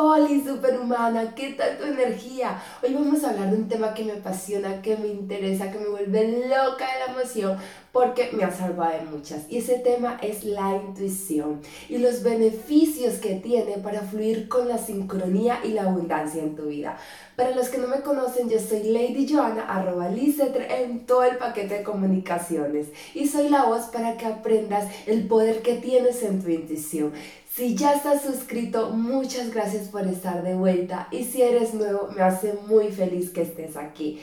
Hola superhumana, ¿qué tal tu energía? Hoy vamos a hablar de un tema que me apasiona, que me interesa, que me vuelve loca de la emoción porque me ha salvado de muchas. Y ese tema es la intuición y los beneficios que tiene para fluir con la sincronía y la abundancia en tu vida. Para los que no me conocen, yo soy Lady Joanna, arroba en todo el paquete de comunicaciones. Y soy la voz para que aprendas el poder que tienes en tu intuición. Si ya estás suscrito, muchas gracias por estar de vuelta y si eres nuevo, me hace muy feliz que estés aquí.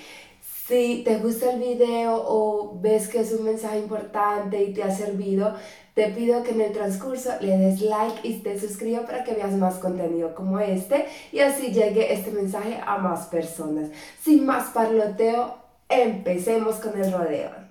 Si te gusta el video o ves que es un mensaje importante y te ha servido, te pido que en el transcurso le des like y te suscribas para que veas más contenido como este y así llegue este mensaje a más personas. Sin más parloteo, empecemos con el rodeo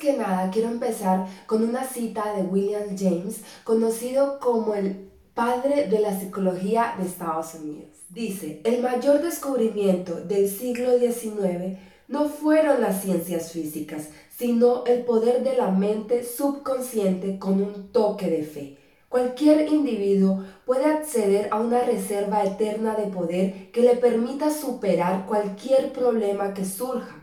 que nada, quiero empezar con una cita de William James, conocido como el padre de la psicología de Estados Unidos. Dice, el mayor descubrimiento del siglo XIX no fueron las ciencias físicas, sino el poder de la mente subconsciente con un toque de fe. Cualquier individuo puede acceder a una reserva eterna de poder que le permita superar cualquier problema que surja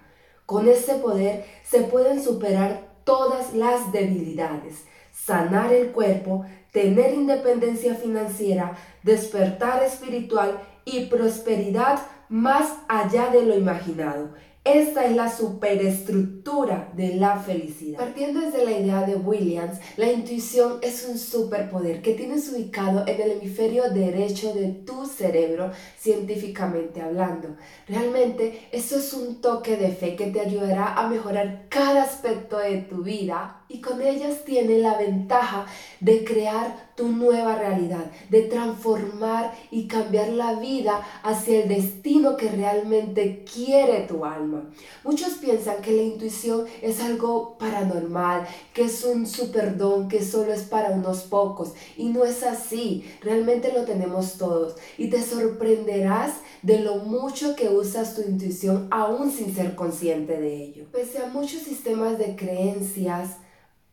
con este poder se pueden superar todas las debilidades, sanar el cuerpo, tener independencia financiera, despertar espiritual y prosperidad más allá de lo imaginado. Esta es la superestructura de la felicidad. Partiendo desde la idea de Williams, la intuición es un superpoder que tienes ubicado en el hemisferio derecho de tu cerebro, científicamente hablando. Realmente, eso es un toque de fe que te ayudará a mejorar cada aspecto de tu vida y con ellas tiene la ventaja de crear tu nueva realidad, de transformar y cambiar la vida hacia el destino que realmente quiere tu alma. Muchos piensan que la intuición es algo paranormal, que es un superdón que solo es para unos pocos y no es así, realmente lo tenemos todos y te sorprenderás de lo mucho que usas tu intuición aún sin ser consciente de ello. Pese a muchos sistemas de creencias,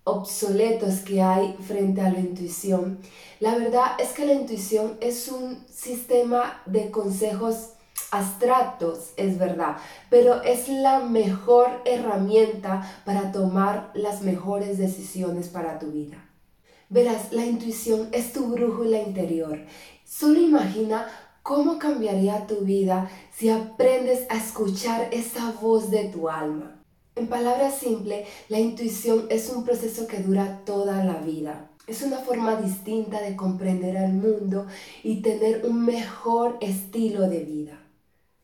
obsoletos que hay frente a la intuición. La verdad es que la intuición es un sistema de consejos abstractos, es verdad, pero es la mejor herramienta para tomar las mejores decisiones para tu vida. Verás, la intuición es tu brújula interior. Solo imagina cómo cambiaría tu vida si aprendes a escuchar esa voz de tu alma. En palabras simples, la intuición es un proceso que dura toda la vida. Es una forma distinta de comprender al mundo y tener un mejor estilo de vida.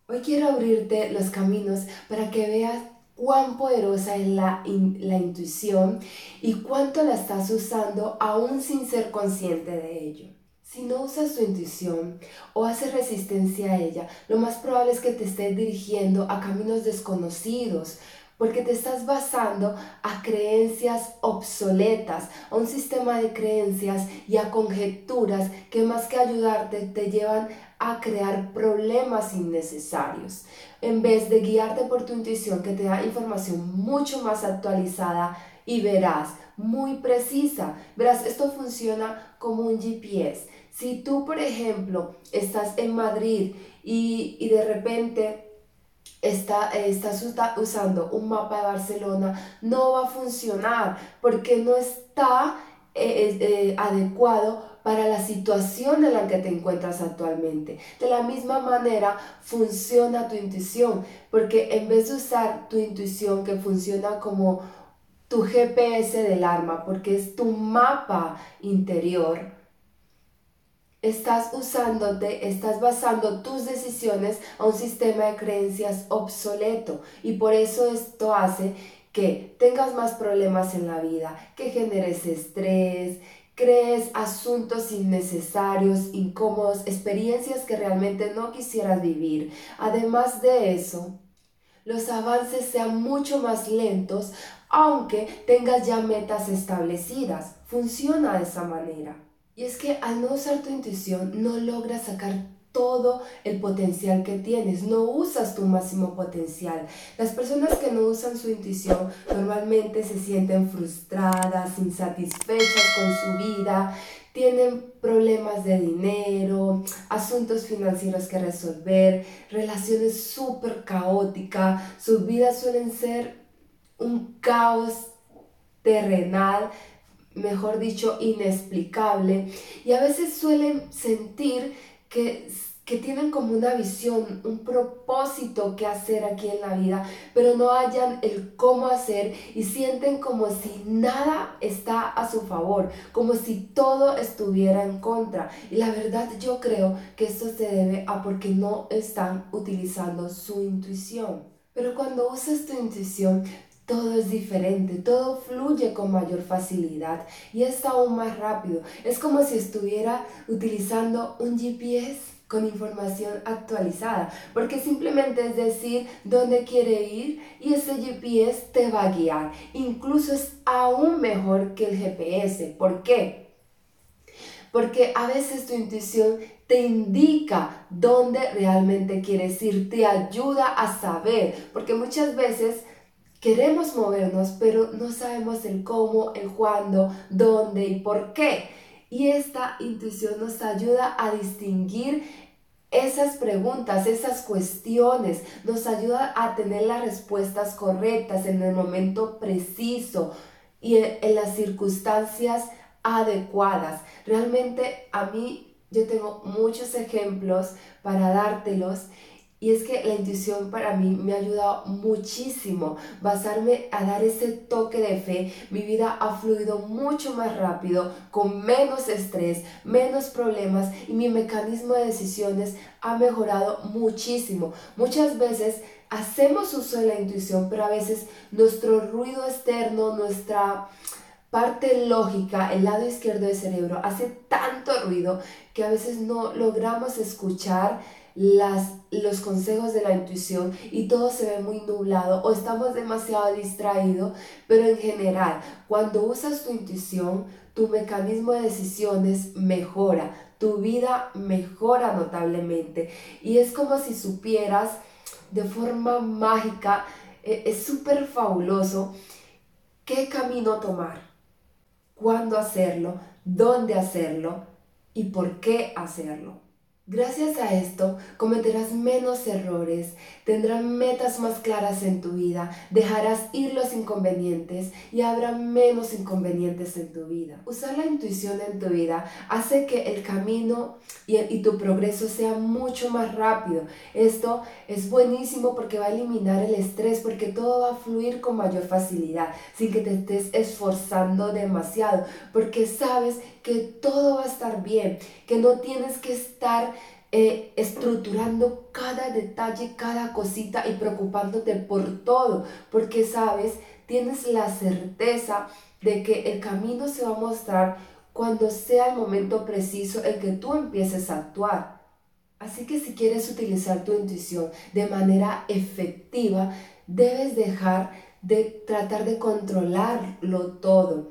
Hoy quiero abrirte los caminos para que veas cuán poderosa es la, la intuición y cuánto la estás usando aún sin ser consciente de ello. Si no usas tu intuición o haces resistencia a ella, lo más probable es que te estés dirigiendo a caminos desconocidos, porque te estás basando a creencias obsoletas, a un sistema de creencias y a conjeturas que más que ayudarte te llevan a crear problemas innecesarios. En vez de guiarte por tu intuición que te da información mucho más actualizada y verás, muy precisa. Verás, esto funciona como un GPS. Si tú, por ejemplo, estás en Madrid y, y de repente está, estás usando un mapa de Barcelona, no va a funcionar porque no está eh, eh, adecuado para la situación en la que te encuentras actualmente. De la misma manera funciona tu intuición, porque en vez de usar tu intuición que funciona como tu GPS del arma, porque es tu mapa interior, estás usándote, estás basando tus decisiones a un sistema de creencias obsoleto y por eso esto hace que tengas más problemas en la vida, que generes estrés, crees asuntos innecesarios, incómodos, experiencias que realmente no quisieras vivir. Además de eso, los avances sean mucho más lentos, aunque tengas ya metas establecidas. Funciona de esa manera. Y es que al no usar tu intuición no logras sacar todo el potencial que tienes, no usas tu máximo potencial. Las personas que no usan su intuición normalmente se sienten frustradas, insatisfechas con su vida, tienen problemas de dinero, asuntos financieros que resolver, relaciones súper caóticas, sus vidas suelen ser un caos terrenal, mejor dicho, inexplicable, y a veces suelen sentir que que tienen como una visión, un propósito que hacer aquí en la vida, pero no hallan el cómo hacer y sienten como si nada está a su favor, como si todo estuviera en contra. Y la verdad yo creo que esto se debe a porque no están utilizando su intuición. Pero cuando usas tu intuición, todo es diferente, todo fluye con mayor facilidad y es aún más rápido. Es como si estuviera utilizando un GPS con información actualizada, porque simplemente es decir dónde quiere ir y ese GPS te va a guiar. Incluso es aún mejor que el GPS. ¿Por qué? Porque a veces tu intuición te indica dónde realmente quieres ir, te ayuda a saber, porque muchas veces queremos movernos, pero no sabemos el cómo, el cuándo, dónde y por qué. Y esta intuición nos ayuda a distinguir esas preguntas, esas cuestiones, nos ayuda a tener las respuestas correctas en el momento preciso y en, las circunstancias adecuadas. Realmente a mí yo tengo muchos ejemplos para dártelos y es que la intuición para mí me ha ayudado muchísimo. Basarme a dar ese toque de fe, mi vida ha fluido mucho más rápido, con menos estrés, menos problemas y mi mecanismo de decisiones ha mejorado muchísimo. Muchas veces hacemos uso de la intuición, pero a veces nuestro ruido externo, nuestra parte lógica, el lado izquierdo del cerebro, hace tanto ruido que a veces no logramos escuchar las, los consejos de la intuición y todo se ve muy nublado o estamos demasiado distraídos, pero en general, cuando usas tu intuición, tu mecanismo de decisiones mejora, tu vida mejora notablemente y es como si supieras de forma mágica, e, es súper fabuloso qué camino tomar, cuándo hacerlo, dónde hacerlo y por qué hacerlo. Gracias a esto cometerás menos errores, tendrás metas más claras en tu vida, dejarás ir los inconvenientes y habrá menos inconvenientes en tu vida. Usar la intuición en tu vida hace que el camino y, tu progreso sea mucho más rápido. Esto es buenísimo porque va a eliminar el estrés, porque todo va a fluir con mayor facilidad, sin que te estés esforzando demasiado, porque sabes que todo va a estar bien, que no tienes que estar eh, estructurando cada detalle, cada cosita y preocupándote por todo, porque sabes, tienes la certeza de que el camino se va a mostrar cuando sea el momento preciso en que tú empieces a actuar. Así que si quieres utilizar tu intuición de manera efectiva, debes dejar de tratar de controlarlo todo.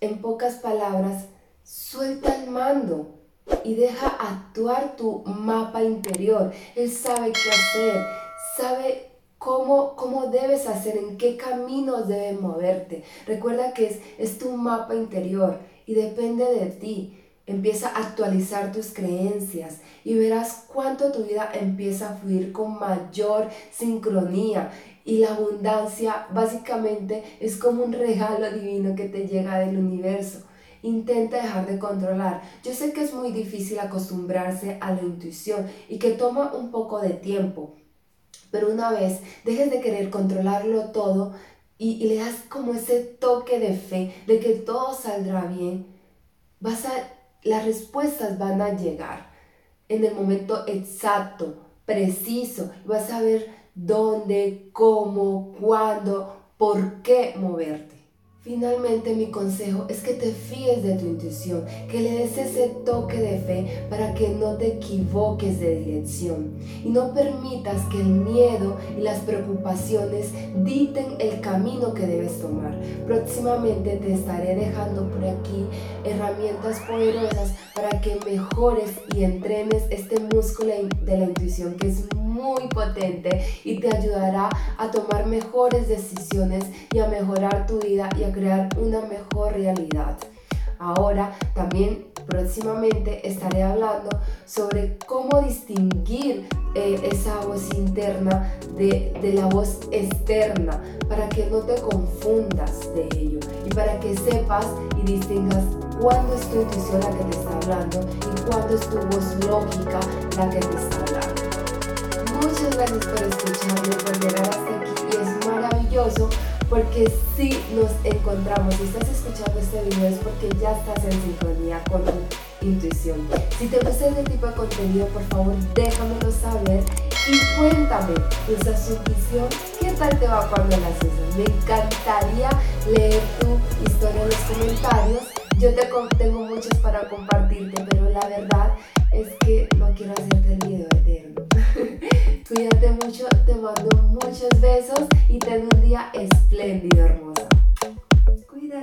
En pocas palabras, Suelta el mando y deja actuar tu mapa interior. Él sabe qué hacer, sabe cómo, cómo debes hacer, en qué caminos debes moverte. Recuerda que es, es tu mapa interior y depende de ti. Empieza a actualizar tus creencias y verás cuánto tu vida empieza a fluir con mayor sincronía. Y la abundancia básicamente es como un regalo divino que te llega del universo. Intenta dejar de controlar. Yo sé que es muy difícil acostumbrarse a la intuición y que toma un poco de tiempo, pero una vez dejes de querer controlarlo todo y, le das como ese toque de fe de que todo saldrá bien, vas a, las respuestas van a llegar en el momento exacto, preciso. Vas a ver dónde, cómo, cuándo, por qué moverte. Finalmente mi consejo es que te fíes de tu intuición, que le des ese toque de fe para que no te equivoques de dirección y no permitas que el miedo y las preocupaciones diten el camino que debes tomar. Próximamente te estaré dejando por aquí herramientas poderosas para que mejores y entrenes este músculo de la intuición que es muy potente y te ayudará a tomar mejores decisiones y a mejorar tu vida y a crear una mejor realidad. Ahora también próximamente estaré hablando sobre cómo distinguir eh, esa voz interna de, de, la voz externa para que no te confundas de ello y para que sepas y distingas cuándo es tu intuición la que te está hablando y cuándo es tu voz lógica la que te está hablando. Muchas gracias por escucharme, por llegar hasta aquí y es maravilloso porque si nos encontramos, si estás escuchando este video es porque ya estás en sincronía con tu intuición. Si te gusta este tipo de contenido, por favor déjamelo saber y cuéntame, ¿usas su intuición? ¿Qué tal te va cuando la usas? Me encantaría leer tu historia en los comentarios. Yo te tengo muchos para compartirte, pero la verdad Cuídate mucho, te mando muchos besos y ten un día espléndido, hermosa.